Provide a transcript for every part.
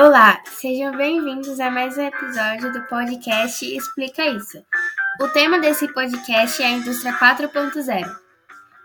Olá, sejam bem-vindos a mais um episódio do podcast Explica Isso. O tema desse podcast é a Indústria 4.0.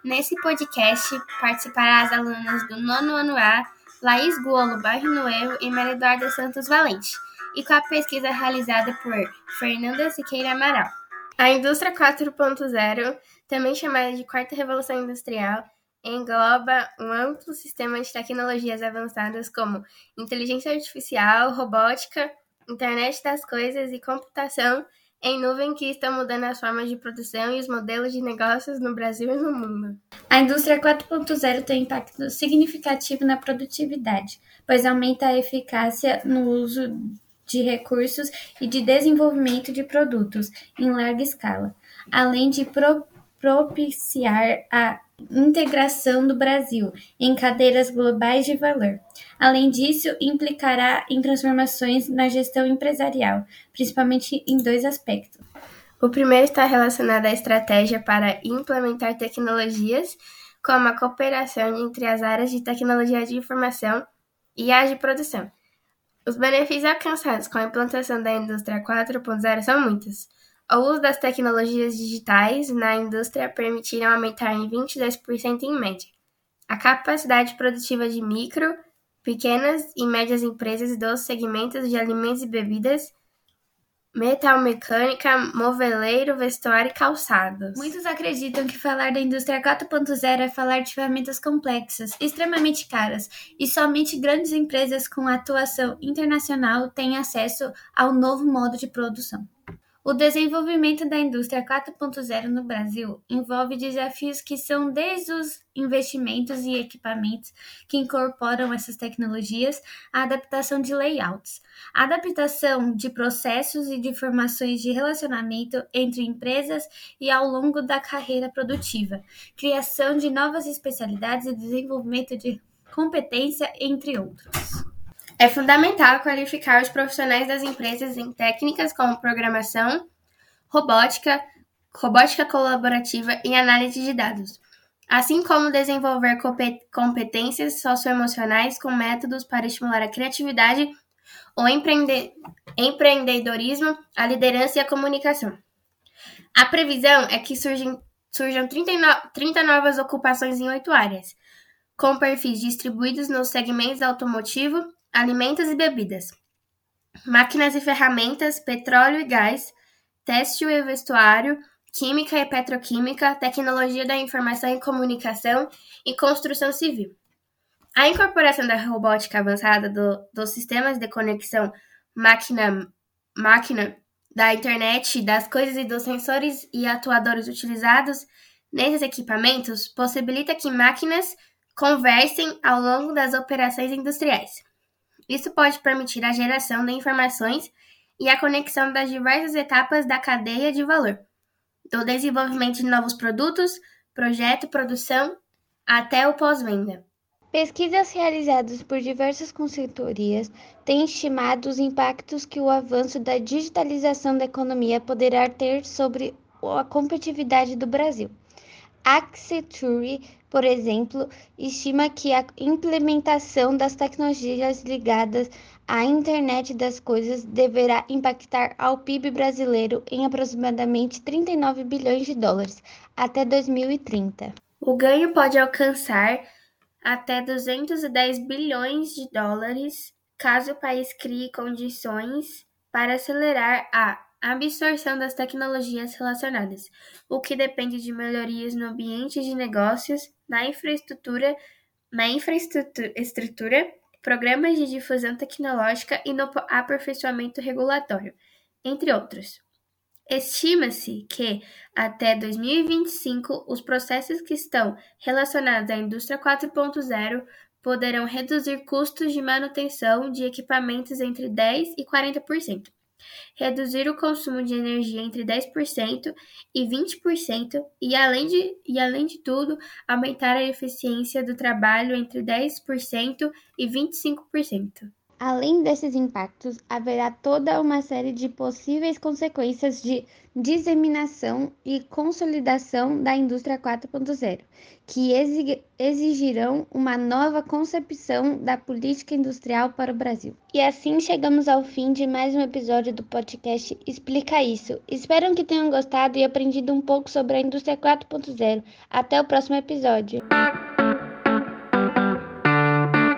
Nesse podcast participarão as alunas do nono ano A, Laís Golo Barrinoeiro e Maria Eduarda Santos Valente, e com a pesquisa realizada por Fernanda Siqueira Amaral. A indústria 4.0, também chamada de quarta revolução industrial, engloba um amplo sistema de tecnologias avançadas como inteligência artificial, robótica, internet das coisas e computação em nuvem que estão mudando as formas de produção e os modelos de negócios no Brasil e no mundo. A indústria 4.0 tem impacto significativo na produtividade, pois aumenta a eficácia no uso de recursos e de desenvolvimento de produtos em larga escala, além de pro propiciar a integração do Brasil em cadeias globais de valor. Além disso, implicará em transformações na gestão empresarial, principalmente em dois aspectos. O primeiro está relacionado à estratégia para implementar tecnologias, como a cooperação entre as áreas de tecnologia de informação e as de produção. Os benefícios alcançados com a implantação da indústria 4.0 são muitos. O uso das tecnologias digitais na indústria permitiram aumentar em 22% em média a capacidade produtiva de micro, pequenas e médias empresas dos segmentos de alimentos e bebidas, metalmecânica, moveleiro, vestuário e calçados. Muitos acreditam que falar da indústria 4.0 é falar de ferramentas complexas, extremamente caras, e somente grandes empresas com atuação internacional têm acesso ao novo modo de produção. O desenvolvimento da indústria 4.0 no Brasil envolve desafios que são desde os investimentos e equipamentos que incorporam essas tecnologias, a adaptação de layouts, a adaptação de processos e de formações de relacionamento entre empresas e ao longo da carreira produtiva, criação de novas especialidades e desenvolvimento de competência, entre outros. É fundamental qualificar os profissionais das empresas em técnicas como programação, robótica, robótica colaborativa e análise de dados, assim como desenvolver competências socioemocionais com métodos para estimular a criatividade, o empreende empreendedorismo, a liderança e a comunicação. A previsão é que surgem, surjam 30, no 30 novas ocupações em oito áreas, com perfis distribuídos nos segmentos automotivo, alimentos e bebidas, máquinas e ferramentas, petróleo e gás, têxtil e vestuário, química e petroquímica, tecnologia da informação e comunicação e construção civil. A incorporação da robótica avançada do, dos sistemas de conexão máquina-máquina, da internet, das coisas e dos sensores e atuadores utilizados nesses equipamentos possibilita que máquinas conversem ao longo das operações industriais. Isso pode permitir a geração de informações e a conexão das diversas etapas da cadeia de valor, do desenvolvimento de novos produtos, projeto, produção, até o pós-venda. Pesquisas realizadas por diversas consultorias têm estimado os impactos que o avanço da digitalização da economia poderá ter sobre a competitividade do Brasil. Accenture, por exemplo, estima que a implementação das tecnologias ligadas à internet das coisas deverá impactar ao PIB brasileiro em aproximadamente 39 bilhões de dólares até 2030. O ganho pode alcançar até 210 bilhões de dólares caso o país crie condições para acelerar a absorção das tecnologias relacionadas, o que depende de melhorias no ambiente de negócios, na infraestrutura, na infraestrutura, programas de difusão tecnológica e no aperfeiçoamento regulatório, entre outros. Estima-se que, até 2025, os processos que estão relacionados à indústria 4.0 poderão reduzir custos de manutenção de equipamentos entre 10% e 40% reduzir o consumo de energia entre 10% e 20% e, além de, e, além de tudo, aumentar a eficiência do trabalho entre 10% e 25%. Além desses impactos, haverá toda uma série de possíveis consequências de disseminação e consolidação da indústria 4.0, que exigirão uma nova concepção da política industrial para o Brasil. E assim chegamos ao fim de mais um episódio do podcast Explica Isso. Espero que tenham gostado e aprendido um pouco sobre a indústria 4.0. Até o próximo episódio.